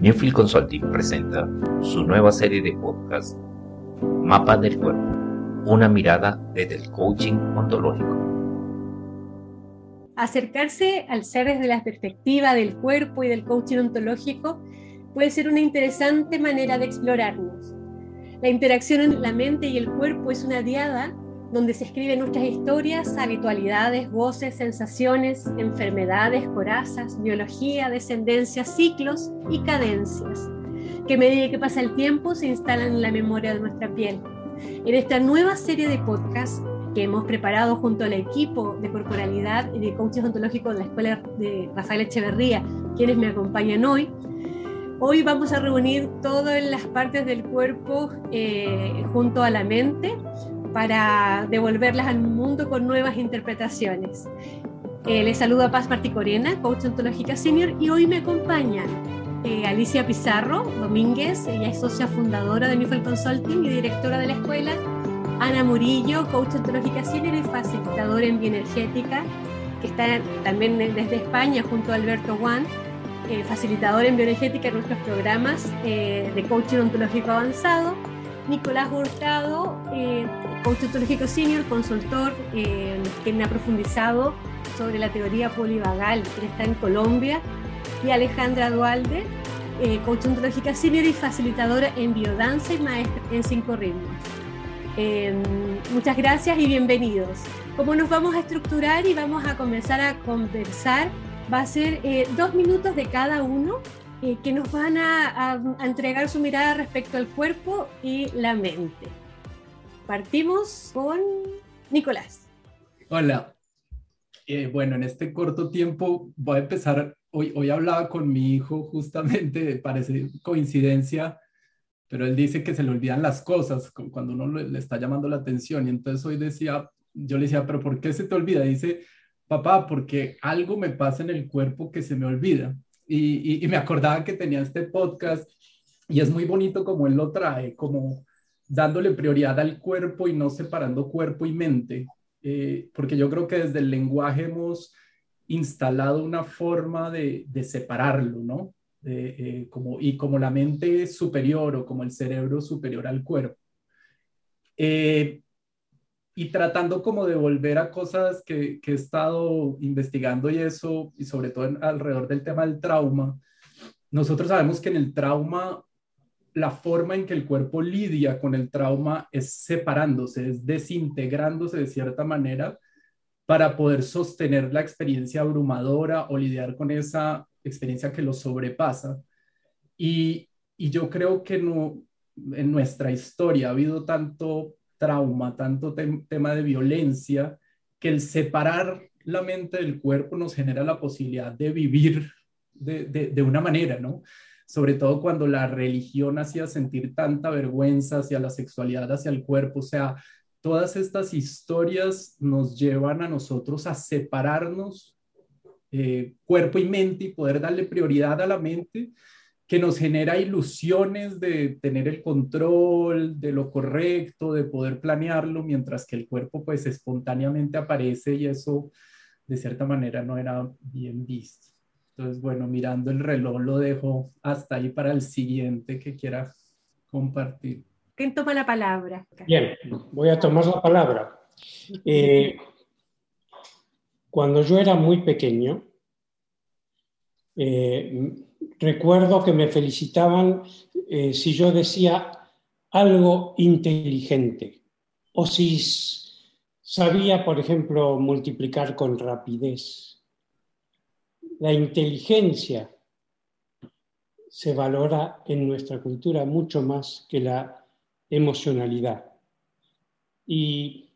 Newfield Consulting presenta su nueva serie de podcast Mapa del Cuerpo, una mirada desde el coaching ontológico. Acercarse al ser desde la perspectiva del cuerpo y del coaching ontológico puede ser una interesante manera de explorarnos. La interacción entre la mente y el cuerpo es una diada donde se escriben nuestras historias, habitualidades, voces, sensaciones, enfermedades, corazas, biología, descendencia, ciclos y cadencias, que a medida que pasa el tiempo se instalan en la memoria de nuestra piel. En esta nueva serie de podcasts que hemos preparado junto al equipo de corporalidad y de coaching ontológico de la Escuela de Rafael Echeverría, quienes me acompañan hoy, Hoy vamos a reunir todas las partes del cuerpo eh, junto a la mente para devolverlas al mundo con nuevas interpretaciones. Eh, les saluda Paz Marticorena, coach ontológica senior, y hoy me acompaña eh, Alicia Pizarro Domínguez, ella es socia fundadora de Newfield Consulting y directora de la escuela. Ana Murillo, coach ontológica senior y facilitadora en bioenergética, que está también desde España junto a Alberto Juan, eh, facilitador en bioenergética en nuestros programas de coaching ontológico avanzado. Nicolás Hurtado, eh, senior, consultor, eh, que ha profundizado sobre la teoría polivagal, que está en Colombia, y Alejandra Dualde, eh, senior y facilitadora en biodanza y maestra en cinco ritmos. Em, muchas gracias y bienvenidos. ¿Cómo nos vamos a estructurar y vamos a comenzar a conversar? Va a ser eh, dos minutos de cada uno eh, que nos van a, entregar su mirada respecto al cuerpo y la mente. Partimos con Nicolás. Hola. Eh, bueno, en este corto tiempo voy a empezar. Hoy, hoy hablaba con mi hijo justamente, parece coincidencia, pero él dice que se le olvidan las cosas cuando uno le está llamando la atención. Y entonces hoy decía, yo le decía, pero ¿por qué se te olvida? dice, papá, porque algo me pasa en el cuerpo que se me olvida y, me acordaba que tenía este podcast y es muy bonito como él lo trae, como dándole prioridad al cuerpo y no separando cuerpo y mente, eh, porque yo creo que desde el lenguaje hemos instalado una forma de, separarlo, ¿no? Eh, como, y como la mente superior o como el cerebro superior al cuerpo. Eh, y tratando como de volver a cosas que, he estado investigando y eso, y sobre todo alrededor del tema del trauma, nosotros sabemos que en el trauma la forma en que el cuerpo lidia con el trauma es separándose, es desintegrándose de cierta manera para poder sostener la experiencia abrumadora o lidiar con esa experiencia que lo sobrepasa. Y, y yo creo que no, en nuestra historia ha habido tanto trauma, tanto tema de violencia, que el separar la mente del cuerpo nos genera la posibilidad de vivir de, de, una manera, ¿no? Sobre todo cuando la religión hacía sentir tanta vergüenza hacia la sexualidad, hacia el cuerpo, o sea, todas estas historias nos llevan a nosotros a separarnos eh, cuerpo y mente y poder darle prioridad a la mente que nos genera ilusiones de tener el control de lo correcto, de poder planearlo, mientras que el cuerpo pues espontáneamente aparece y eso de cierta manera no era bien visto. Entonces, bueno, mirando el reloj lo dejo hasta ahí para el siguiente que quiera compartir. ¿Quién toma la palabra? Bien, voy a tomar la palabra. Eh, cuando yo era muy pequeño, eh, recuerdo que me felicitaban eh, si yo decía algo inteligente o si sabía, por ejemplo, multiplicar con rapidez. La inteligencia se valora en nuestra cultura mucho más que la emocionalidad. Y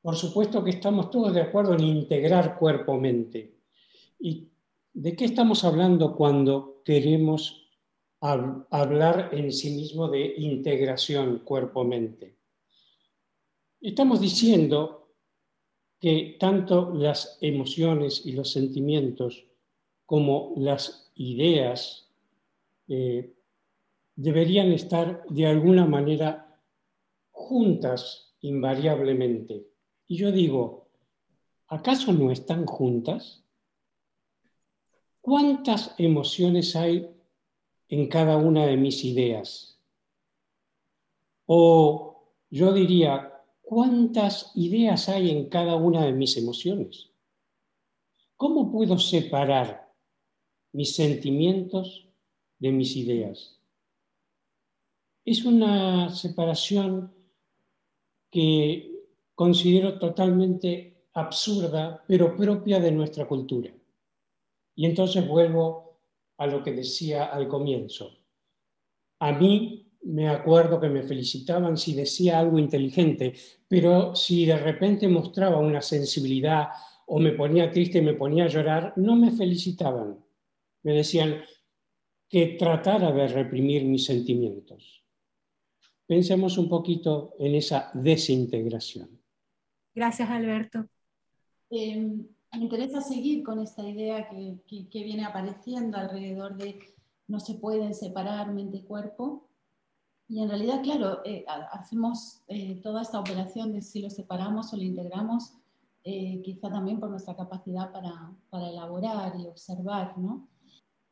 por supuesto que estamos todos de acuerdo en integrar cuerpo-mente. Y ¿De qué estamos hablando cuando queremos hablar en sí mismo de integración cuerpo-mente? Estamos diciendo que tanto las emociones y los sentimientos como las ideas eh, deberían estar de alguna manera juntas invariablemente. Y yo digo, ¿acaso no están juntas? ¿Cuántas emociones hay en cada una de mis ideas? O yo diría, ¿cuántas ideas hay en cada una de mis emociones? ¿Cómo puedo separar mis sentimientos de mis ideas? Es una separación que considero totalmente absurda, pero propia de nuestra cultura. Y entonces vuelvo a lo que decía al comienzo. A mí me acuerdo que me felicitaban si decía algo inteligente, pero si de repente mostraba una sensibilidad o me ponía triste y me ponía a llorar, no me felicitaban. Me decían que tratara de reprimir mis sentimientos. Pensemos un poquito en esa desintegración. Gracias, Alberto. Em, me interesa seguir con esta idea que, que, viene apareciendo alrededor de no se pueden separar mente y cuerpo. Y en realidad, claro, eh, hacemos eh, toda esta operación de si lo separamos o lo integramos, eh, quizá también por nuestra capacidad para, para, elaborar y observar, ¿no?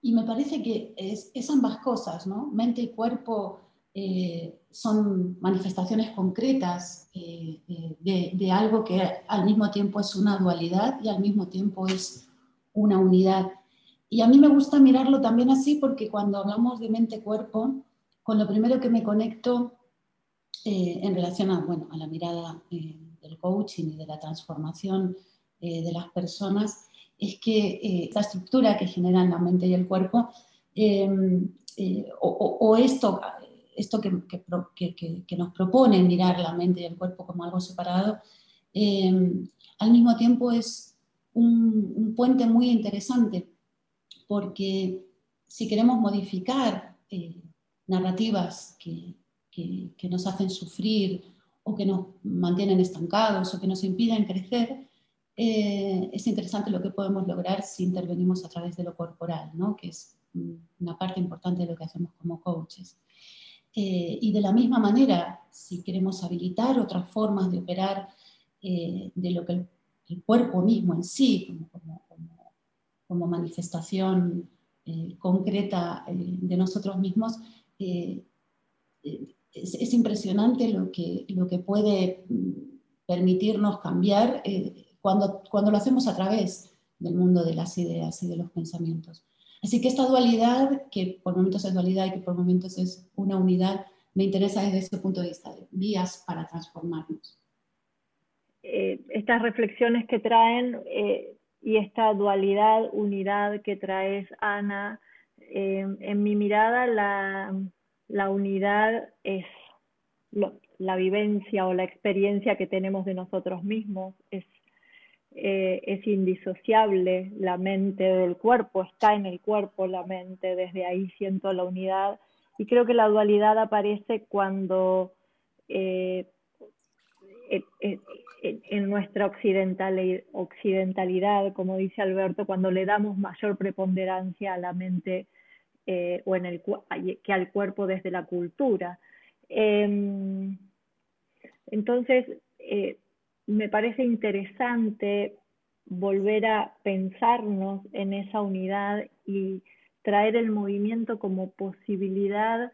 Y me parece que es, es ambas cosas, ¿no? Mente y cuerpo eh, son manifestaciones concretas eh, eh, de, algo que al mismo tiempo es una dualidad y al mismo tiempo es una unidad. Y a mí me gusta mirarlo también así porque cuando hablamos de mente-cuerpo, con lo primero que me conecto en relación a, bueno, a la mirada del coaching y de la transformación de las personas, es que la estructura que generan la mente y el cuerpo, o, o, esto esto que, que, nos propone mirar la mente y el cuerpo como algo separado, eh, al mismo tiempo es un, puente muy interesante, porque si queremos modificar eh, narrativas que, nos hacen sufrir o que nos mantienen estancados o que nos impiden crecer, eh, es interesante lo que podemos lograr si intervenimos a través de lo corporal, ¿no? que es una parte importante de lo que hacemos como coaches. Eh, y de la misma manera, si queremos habilitar otras formas de operar eh, de lo que el, cuerpo mismo en sí, como, manifestación eh, concreta de nosotros mismos, es, es, impresionante lo que, lo que puede mm, permitirnos cambiar cuando, cuando lo hacemos a través del mundo de las ideas y de los pensamientos. Así que esta dualidad, que por momentos es dualidad y que por momentos es una unidad, me interesa desde ese punto de vista, de vías para transformarnos. Eh, estas reflexiones que traen eh, y esta dualidad, unidad que traes, Ana, eh, en mi mirada la, unidad es la vivencia o la experiencia que tenemos de nosotros mismos, es eh, es indisociable la mente del cuerpo, está en el cuerpo la mente, desde ahí siento la unidad y creo que la dualidad aparece cuando eh, en nuestra occidentalidad, como dice Alberto, cuando le damos mayor preponderancia a la mente eh, o en el, que al cuerpo desde la cultura. Em, entonces, me parece interesante volver a pensarnos en esa unidad y traer el movimiento como posibilidad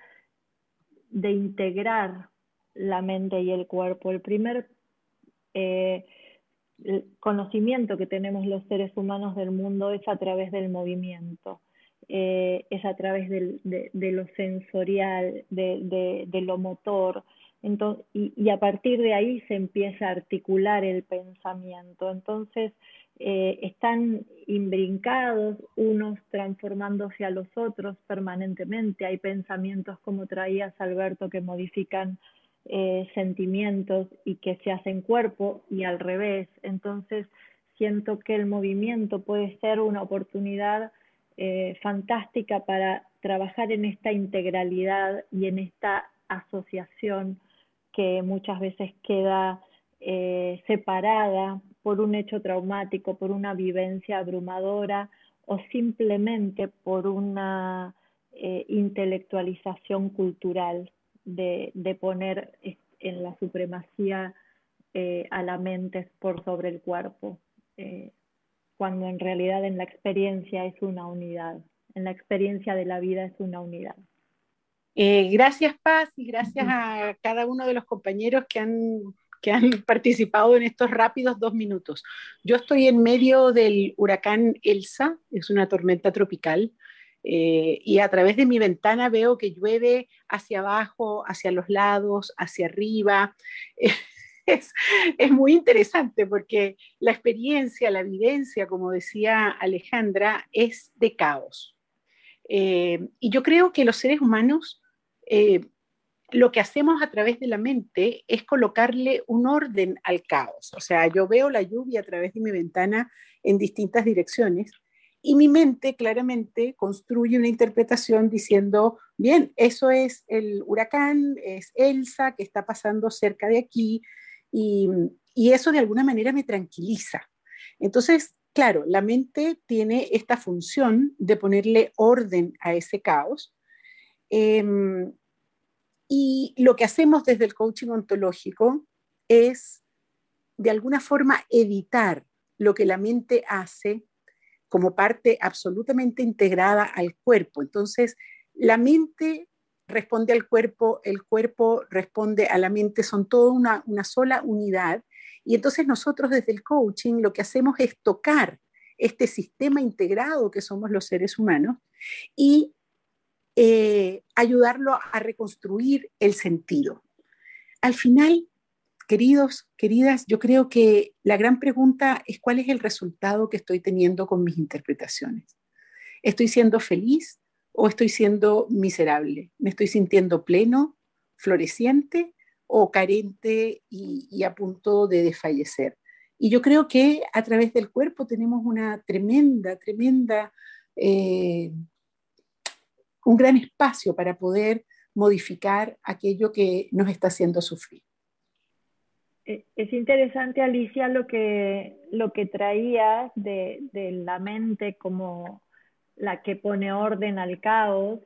de integrar la mente y el cuerpo. El primer eh, conocimiento que tenemos los seres humanos del mundo es a través del movimiento, eh, es a través de, lo sensorial, de, lo motor, y, a partir de ahí se empieza a articular el pensamiento. Entonces, eh, están imbrincados, unos transformándose a los otros permanentemente. Hay pensamientos, como traías, Alberto, que modifican eh, sentimientos y que se hacen cuerpo y al revés. Entonces, siento que el movimiento puede ser una oportunidad eh, fantástica para trabajar en esta integralidad y en esta asociación que muchas veces queda eh, separada por un hecho traumático, por una vivencia abrumadora o simplemente por una eh, intelectualización cultural de, poner en la supremacía eh, a la mente por sobre el cuerpo. cuando en realidad en la experiencia es una unidad, en la experiencia de la vida es una unidad. Eh, gracias Paz y gracias a cada uno de los compañeros que han, que han participado en estos rápidos dos minutos. Yo estoy en medio del huracán Elsa, es una tormenta tropical, eh, y a través de mi ventana veo que llueve hacia abajo, hacia los lados, hacia arriba. Es, es, muy interesante porque la experiencia, la vivencia, como decía Alejandra, es de caos. Eh, y yo creo que los seres humanos eh, lo que hacemos a través de la mente es colocarle un orden al caos. O sea, yo veo la lluvia a través de mi ventana en distintas direcciones y mi mente claramente construye una interpretación diciendo, bien, eso es el huracán, es Elsa que está pasando cerca de aquí, y, y eso de alguna manera me tranquiliza. Entonces, claro, la mente tiene esta función de ponerle orden a ese caos. Em, y lo que hacemos desde el coaching ontológico es, de alguna forma, editar lo que la mente hace como parte absolutamente integrada al cuerpo. Entonces, la mente responde al cuerpo, el cuerpo responde a la mente, son toda una, una sola unidad. Y entonces nosotros desde el coaching lo que hacemos es tocar este sistema integrado que somos los seres humanos y eh, ayudarlo a reconstruir el sentido. Al final, Queridos, queridas, yo creo que la gran pregunta es cuál es el resultado que estoy teniendo con mis interpretaciones. ¿Estoy siendo feliz o estoy siendo miserable? ¿Me estoy sintiendo pleno, floreciente o carente y, a punto de desfallecer? Y yo creo que a través del cuerpo tenemos una tremenda, tremenda, eh, un gran espacio para poder modificar aquello que nos está haciendo sufrir. Eh, es interesante, Alicia, lo que, lo que traías de, la mente como la que pone orden al caos,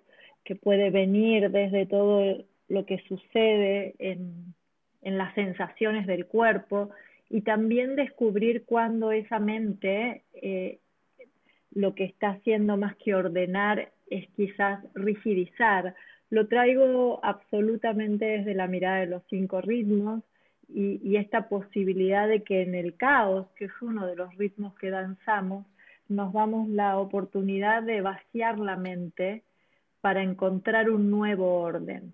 que puede venir desde todo lo que sucede en, las sensaciones del cuerpo y también descubrir cuando esa mente eh, lo que está haciendo más que ordenar es quizás rigidizar. Lo traigo absolutamente desde la mirada de los cinco ritmos y, esta posibilidad de que en el caos, que es uno de los ritmos que danzamos, nos damos la oportunidad de vaciar la mente para encontrar un nuevo orden.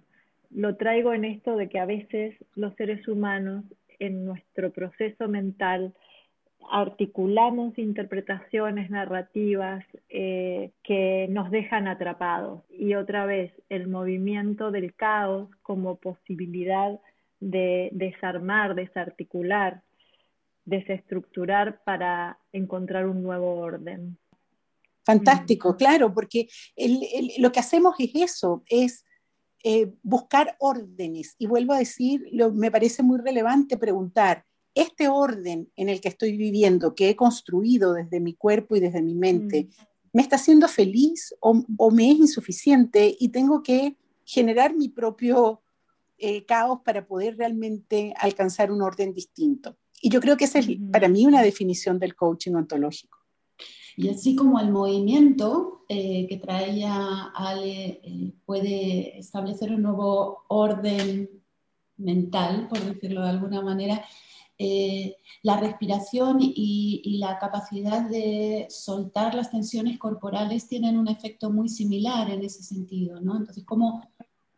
Lo traigo en esto de que a veces los seres humanos en nuestro proceso mental articulamos interpretaciones narrativas eh, que nos dejan atrapados y otra vez el movimiento del caos como posibilidad de desarmar, desarticular, desestructurar para encontrar un nuevo orden. Fantástico, mm. claro, porque lo que hacemos es eso, es eh, buscar órdenes. Y vuelvo a decir, me parece muy relevante preguntar, este orden en el que estoy viviendo, que he construido desde mi cuerpo y desde mi mente, mm. ¿me está haciendo feliz o, o, me es insuficiente y tengo que generar mi propio eh, caos para poder realmente alcanzar un orden distinto. Y yo creo que esa es para mí una definición del coaching ontológico. Y así como el movimiento eh, que traía Ale eh, puede establecer un nuevo orden mental, por decirlo de alguna manera, la respiración y, la capacidad de soltar las tensiones corporales tienen un efecto muy similar en ese sentido, ¿no? Entonces, ¿cómo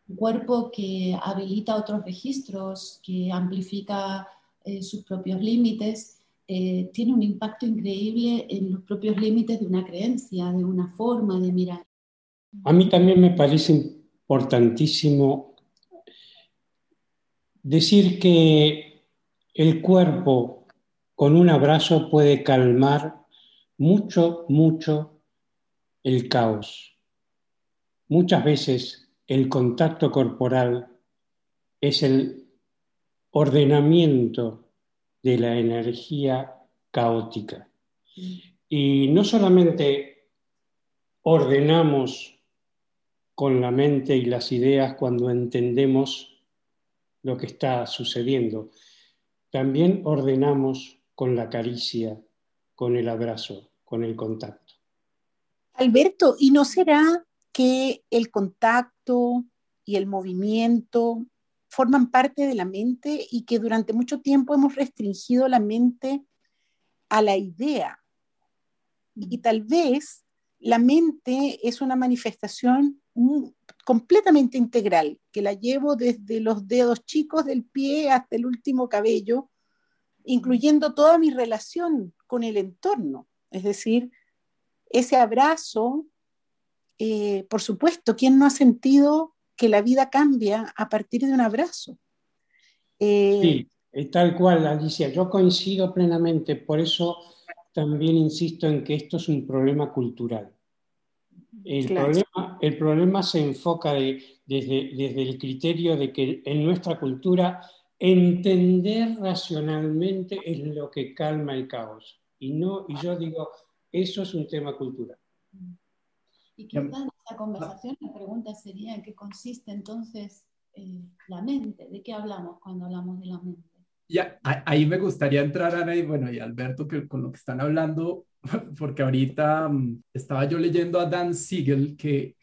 un cuerpo que habilita otros registros, que amplifica eh, sus propios límites, eh, tiene un impacto increíble en los propios límites de una creencia, de una forma de mirar. A mí también me parece importantísimo decir que el cuerpo con un abrazo puede calmar mucho, mucho el caos. Muchas veces el contacto corporal es el ordenamiento de la energía caótica. Y no solamente ordenamos con la mente y las ideas cuando entendemos lo que está sucediendo, también ordenamos con la caricia, con el abrazo. con el contacto. Alberto, ¿y no será que el contacto y el movimiento forman parte de la mente y que durante mucho tiempo hemos restringido la mente a la idea? Y tal vez la mente es una manifestación completamente integral, que la llevo desde los dedos chicos del pie hasta el último cabello, incluyendo toda mi relación con el entorno. Es decir, ese abrazo, eh, por supuesto, ¿quién no ha sentido que la vida cambia a partir de un abrazo? Eh, sí, tal cual, Alicia. Yo coincido plenamente, por eso también insisto en que esto es un problema cultural. El, problema, el problema, se enfoca desde, desde el criterio de que en nuestra cultura entender racionalmente es lo que calma el caos. Y, no, y yo digo, eso es un tema cultural. Y quizás en esta conversación la pregunta sería en qué consiste entonces eh, la mente, de qué hablamos cuando hablamos de la mente. Ya, ahí me gustaría entrar, Ana, y bueno, y Alberto, que con lo que están hablando, porque ahorita mm, estaba yo leyendo a Dan Siegel que,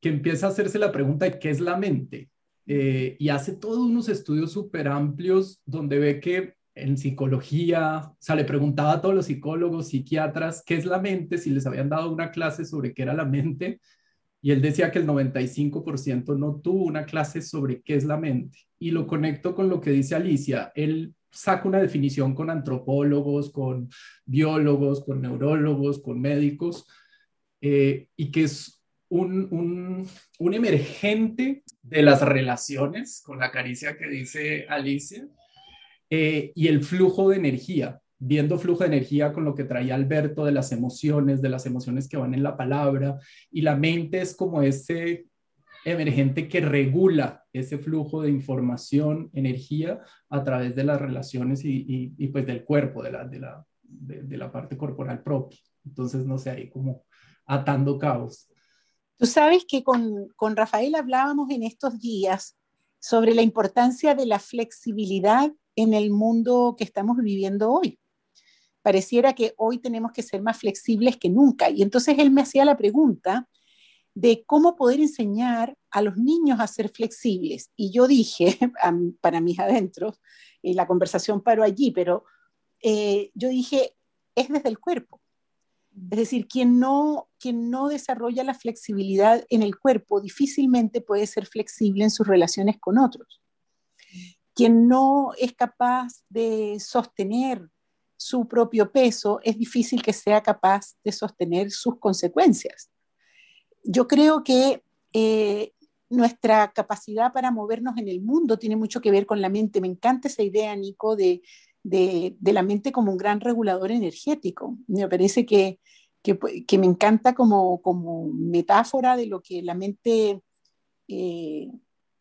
que empieza a hacerse la pregunta de qué es la mente. Eh, y hace todos unos estudios súper amplios donde ve que en psicología, o sea, le preguntaba a todos los psicólogos, psiquiatras, qué es la mente, si les habían dado una clase sobre qué era la mente, y él decía que el 95% no tuvo una clase sobre qué es la mente. Y lo conecto con lo que dice Alicia, él saca una definición con antropólogos, con biólogos, con neurólogos, con médicos, eh, y que es un, un, emergente de las relaciones, con la caricia que dice Alicia, eh, y el flujo de energía, viendo flujo de energía con lo que traía Alberto de las emociones, de las emociones que van en la palabra, y la mente es como ese emergente que regula ese flujo de información, energía, a través de las relaciones y, y, pues del cuerpo, de la, parte corporal propia. Entonces, no sé, ahí como atando cabos. Tú sabes que con, con Rafael hablábamos en estos días sobre la importancia de la flexibilidad en el mundo que estamos viviendo hoy. Pareciera que hoy tenemos que ser más flexibles que nunca. Y entonces él me hacía la pregunta de cómo poder enseñar a los niños a ser flexibles. Y yo dije, para mis adentros, y la conversación paró allí, pero eh, yo dije, es desde el cuerpo. Es decir, quien no, quien no desarrolla la flexibilidad en el cuerpo difícilmente puede ser flexible en sus relaciones con otros quien no es capaz de sostener su propio peso, es difícil que sea capaz de sostener sus consecuencias. Yo creo que eh, nuestra capacidad para movernos en el mundo tiene mucho que ver con la mente. Me encanta esa idea, Nico, de, la mente como un gran regulador energético. Me parece que, me encanta como, metáfora de lo que la mente eh,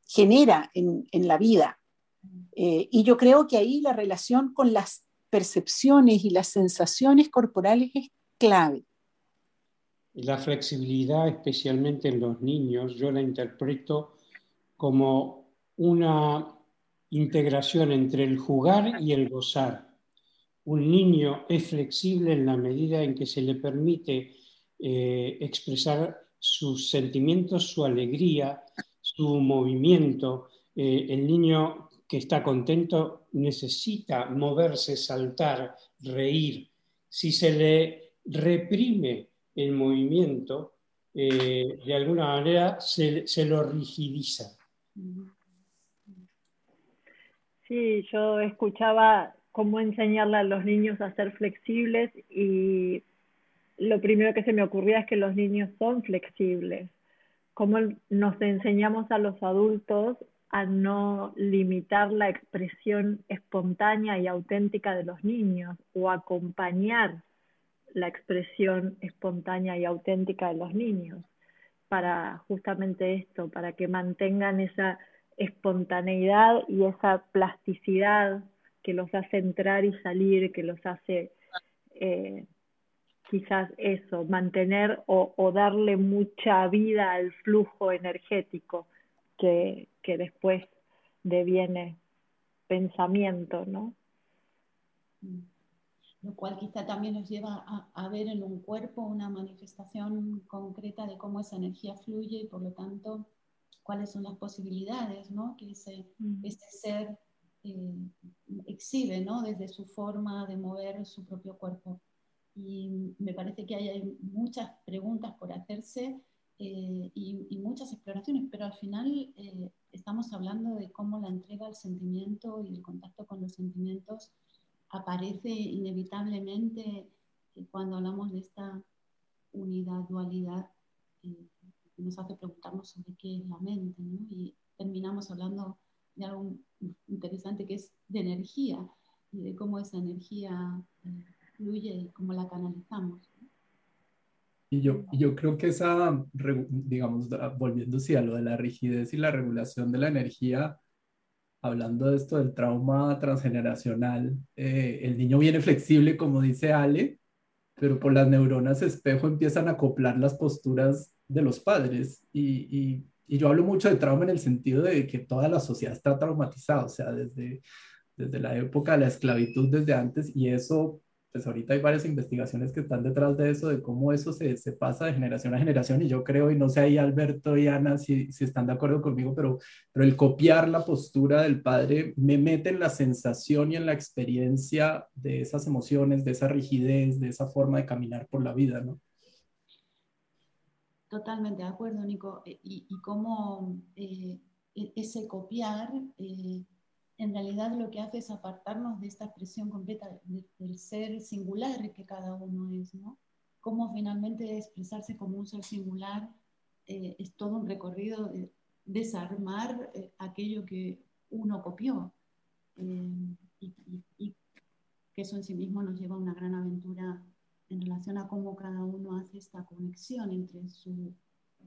genera en, en la vida. Eh, y yo creo que ahí la relación con las percepciones y las sensaciones corporales es clave. La flexibilidad, especialmente en los niños, yo la interpreto como una integración entre el jugar y el gozar. Un niño es flexible en la medida en que se le permite eh, expresar sus sentimientos, su alegría, su movimiento. Eh, el niño que está contento necesita moverse, saltar, reír. Si se le reprime el movimiento, eh, de alguna manera se, se, lo rigidiza. Sí, yo escuchaba cómo enseñarle a los niños a ser flexibles y lo primero que se me ocurría es que los niños son flexibles. Cómo nos enseñamos a los adultos a no limitar la expresión espontánea y auténtica de los niños o acompañar la expresión espontánea y auténtica de los niños. Para justamente esto, para que mantengan esa espontaneidad y esa plasticidad que los hace entrar y salir, que los hace eh, quizás eso, mantener o, o darle mucha vida al flujo energético que, que después deviene pensamiento, ¿no? lo cual quizá también nos lleva a, ver en un cuerpo una manifestación concreta de cómo esa energía fluye y por lo tanto cuáles son las posibilidades ¿no? que ese, mm. ser eh, exhibe ¿no? desde su forma de mover su propio cuerpo. Y me parece que hay, muchas preguntas por hacerse eh, y, muchas exploraciones, pero al final eh, estamos hablando de cómo la entrega al sentimiento y el contacto con los sentimientos aparece inevitablemente cuando hablamos de esta unidad, dualidad, que nos hace preguntarnos sobre qué es la mente, y terminamos hablando de algo interesante que es de energía y de cómo esa energía eh, fluye y cómo la canalizamos. Y yo, yo creo que esa, digamos, volviéndose a lo de la rigidez y la regulación de la energía, hablando de esto del trauma transgeneracional, eh, el niño viene flexible, como dice Ale, pero por las neuronas espejo empiezan a acoplar las posturas de los padres. Y, y, y, yo hablo mucho de trauma en el sentido de que toda la sociedad está traumatizada, o sea, desde, desde la época de la esclavitud, desde antes, y eso pues ahorita hay varias investigaciones que están detrás de eso, de cómo eso se, se, pasa de generación a generación y yo creo, y no sé ahí Alberto y Ana si, si, están de acuerdo conmigo, pero, pero el copiar la postura del padre me mete en la sensación y en la experiencia de esas emociones, de esa rigidez, de esa forma de caminar por la vida, ¿no? Totalmente de acuerdo, Nico. Y, y cómo eh, e-, ese copiar... Eh, en realidad lo que hace es apartarnos de esta expresión completa del ser singular que cada uno es, ¿no? Cómo finalmente expresarse como un ser singular eh, es todo un recorrido de desarmar eh, aquello que uno copió eh, y, y, que eso en sí mismo nos lleva a una gran aventura en relación a cómo cada uno hace esta conexión entre su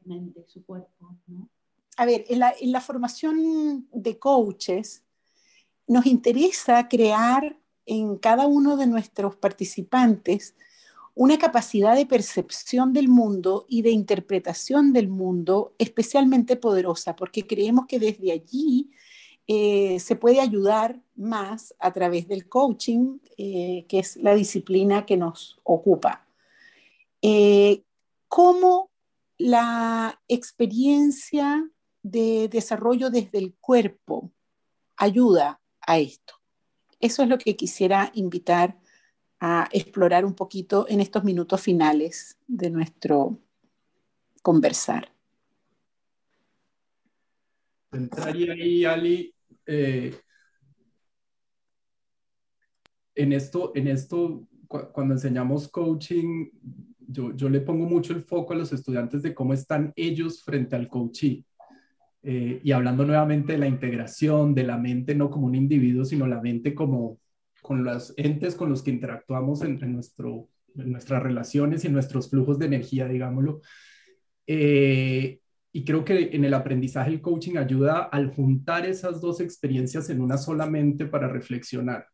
mente y su cuerpo, ¿no? A ver, en la, en la formación de coaches, nos interesa crear en cada uno de nuestros participantes una capacidad de percepción del mundo y de interpretación del mundo especialmente poderosa, porque creemos que desde allí eh, se puede ayudar más a través del coaching, eh, que es la disciplina que nos ocupa. Eh, cómo la experiencia de desarrollo desde el cuerpo ayuda a esto. Eso es lo que quisiera invitar a explorar un poquito en estos minutos finales de nuestro conversar. Entraría ahí, Ali, eh, en esto, en esto cuando enseñamos coaching, yo, yo, le pongo mucho el foco a los estudiantes de cómo están ellos frente al coaching. Eh, y hablando nuevamente de la integración de la mente no como un individuo, sino la mente como con los entes con los que interactuamos en, nuestro, nuestras relaciones y en nuestros flujos de energía, digámoslo. Eh, y creo que en el aprendizaje el coaching ayuda al juntar esas dos experiencias en una sola mente para reflexionar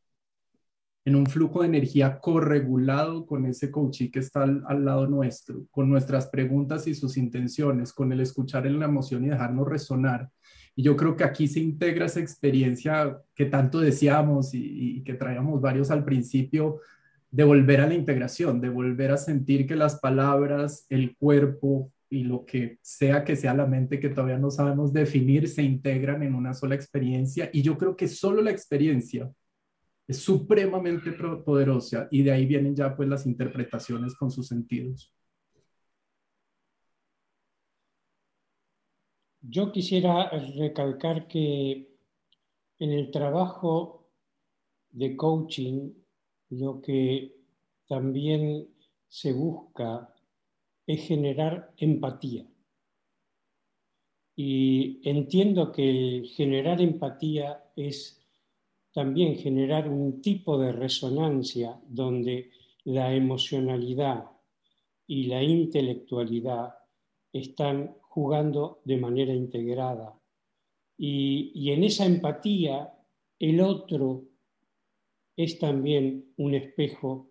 en un flujo de energía corregulado con ese coaching que está al, lado nuestro, con nuestras preguntas y sus intenciones, con el escuchar en la emoción y dejarnos resonar. Y yo creo que aquí se integra esa experiencia que tanto decíamos y, y que traíamos varios al principio, de volver a la integración, de volver a sentir que las palabras, el cuerpo y lo que sea que sea la mente que todavía no sabemos definir se integran en una sola experiencia. Y yo creo que solo la experiencia es supremamente poderosa y de ahí vienen ya pues las interpretaciones con sus sentidos. Yo quisiera recalcar que en el trabajo de coaching lo que también se busca es generar empatía. Y entiendo que generar empatía es también generar un tipo de resonancia donde la emocionalidad y la intelectualidad están jugando de manera integrada. Y, en esa empatía, el otro es también un espejo,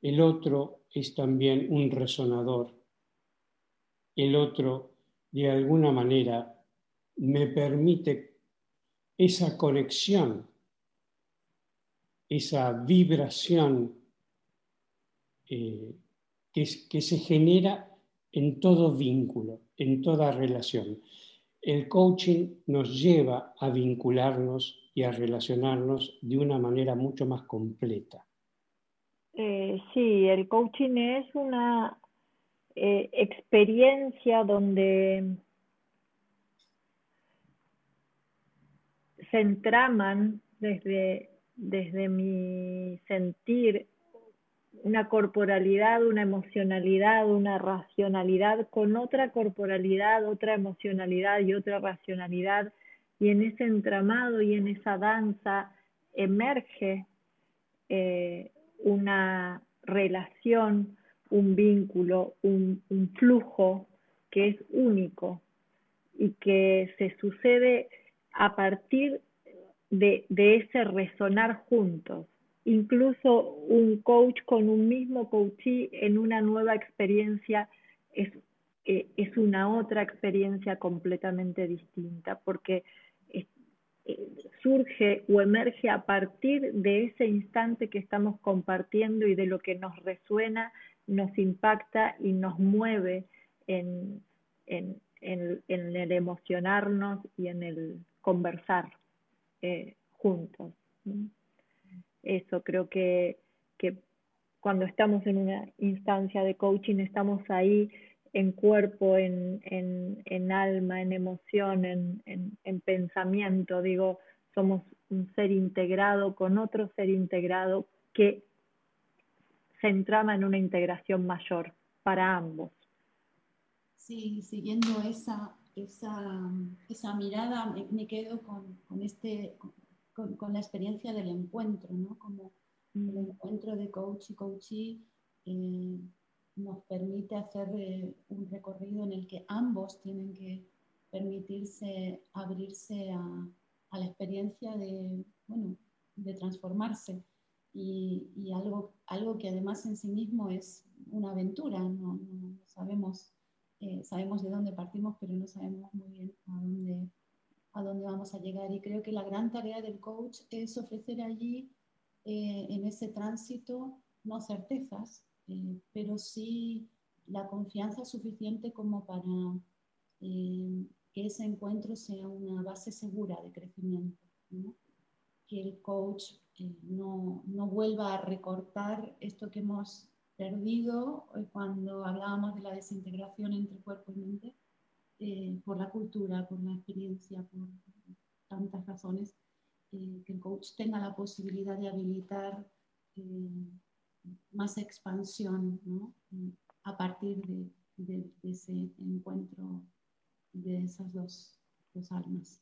el otro es también un resonador, el otro de alguna manera me permite esa conexión esa vibración eh, que, se genera en todo vínculo, en toda relación. El coaching nos lleva a vincularnos y a relacionarnos de una manera mucho más completa. Eh, sí, el coaching es una eh, experiencia donde se entraman desde, desde mi sentir una corporalidad, una emocionalidad, una racionalidad con otra corporalidad, otra emocionalidad y otra racionalidad. Y en ese entramado y en esa danza emerge eh, una relación, un vínculo, un, flujo que es único y que se sucede a partir de ese resonar juntos. Incluso un coach con un mismo coachee en una nueva experiencia es, eh, es una otra experiencia completamente distinta, porque eh, surge o emerge a partir de ese instante que estamos compartiendo y de lo que nos resuena, nos impacta y nos mueve en, en, el emocionarnos y en el conversar eh, juntos eso, creo que, cuando estamos en una instancia de coaching estamos ahí en cuerpo, en, alma, en emoción, en, pensamiento, digo, somos un ser integrado con otro ser integrado que se en una integración mayor para ambos. Sí, siguiendo esa, esa, mirada, me, quedo con, este, con, la experiencia del encuentro, ¿no? Como el encuentro de coach y coachee eh, nos permite hacer eh, un recorrido en el que ambos tienen que permitirse abrirse a, la experiencia de, bueno, de transformarse. Y, algo, algo que además en sí mismo es una aventura, no, sabemos, eh, sabemos de dónde partimos, pero no sabemos muy bien a dónde a dónde vamos a llegar. Y creo que la gran tarea del coach es ofrecer allí, eh, en ese tránsito, no certezas, eh, pero sí la confianza suficiente como para eh, que ese encuentro sea una base segura de crecimiento. Que el coach no, no vuelva a recortar esto que hemos perdido cuando hablábamos de la desintegración entre cuerpo y mente, eh, por la cultura, por la experiencia, por tantas razones, eh, que el coach tenga la posibilidad de habilitar eh, más expansión a partir de, ese encuentro de esas dos, dos almas.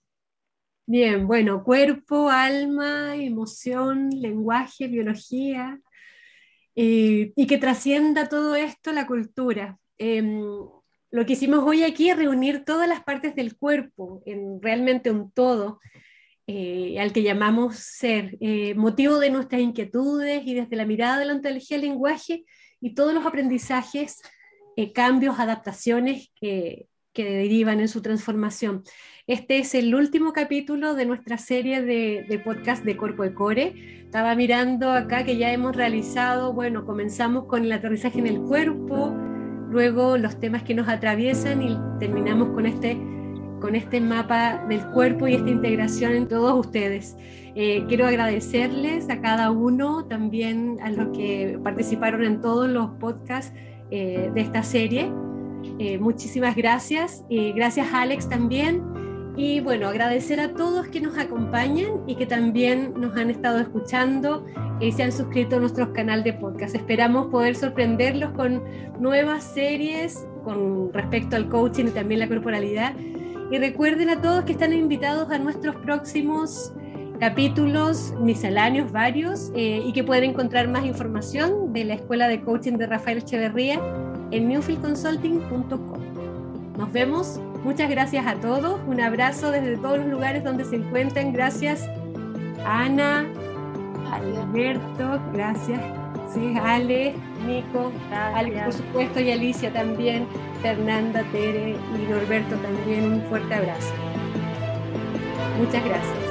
Bien, bueno, cuerpo, alma, emoción, lenguaje, biología, y que trascienda todo esto la cultura. Em, lo que hicimos hoy aquí es reunir todas las partes del cuerpo en realmente un todo, eh, al que llamamos ser, eh, motivo de nuestras inquietudes y desde la mirada de la ontología del lenguaje y todos los aprendizajes, eh, cambios, adaptaciones que, que, derivan en su transformación. Este es el último capítulo de nuestra serie de, de podcast de Corpo de Core. Estaba mirando acá que ya hemos realizado, bueno, comenzamos con el aterrizaje en el cuerpo, luego los temas que nos atraviesan y terminamos con este, con este mapa del cuerpo y esta integración en todos ustedes. Eh, quiero agradecerles a cada uno, también a los que participaron en todos los podcasts eh, de esta serie. Eh, muchísimas gracias. y gracias Alex también. Y bueno, agradecer a todos que nos acompañan y que también nos han estado escuchando y se han suscrito a nuestro canal de podcast. Esperamos poder sorprenderlos con nuevas series con respecto al coaching y también la corporalidad. Y recuerden a todos que están invitados a nuestros próximos capítulos misceláneos varios eh, y que pueden encontrar más información de la Escuela de Coaching de Rafael Echeverría en newfieldconsulting.com. Nos vemos Muchas gracias a todos. Un abrazo desde todos los lugares donde se encuentren. Gracias Ana, Alberto, gracias. Sí, Ale, Nico, Ale, por supuesto, y Alicia también, Fernanda, Tere y Norberto también. Un fuerte abrazo. Muchas gracias.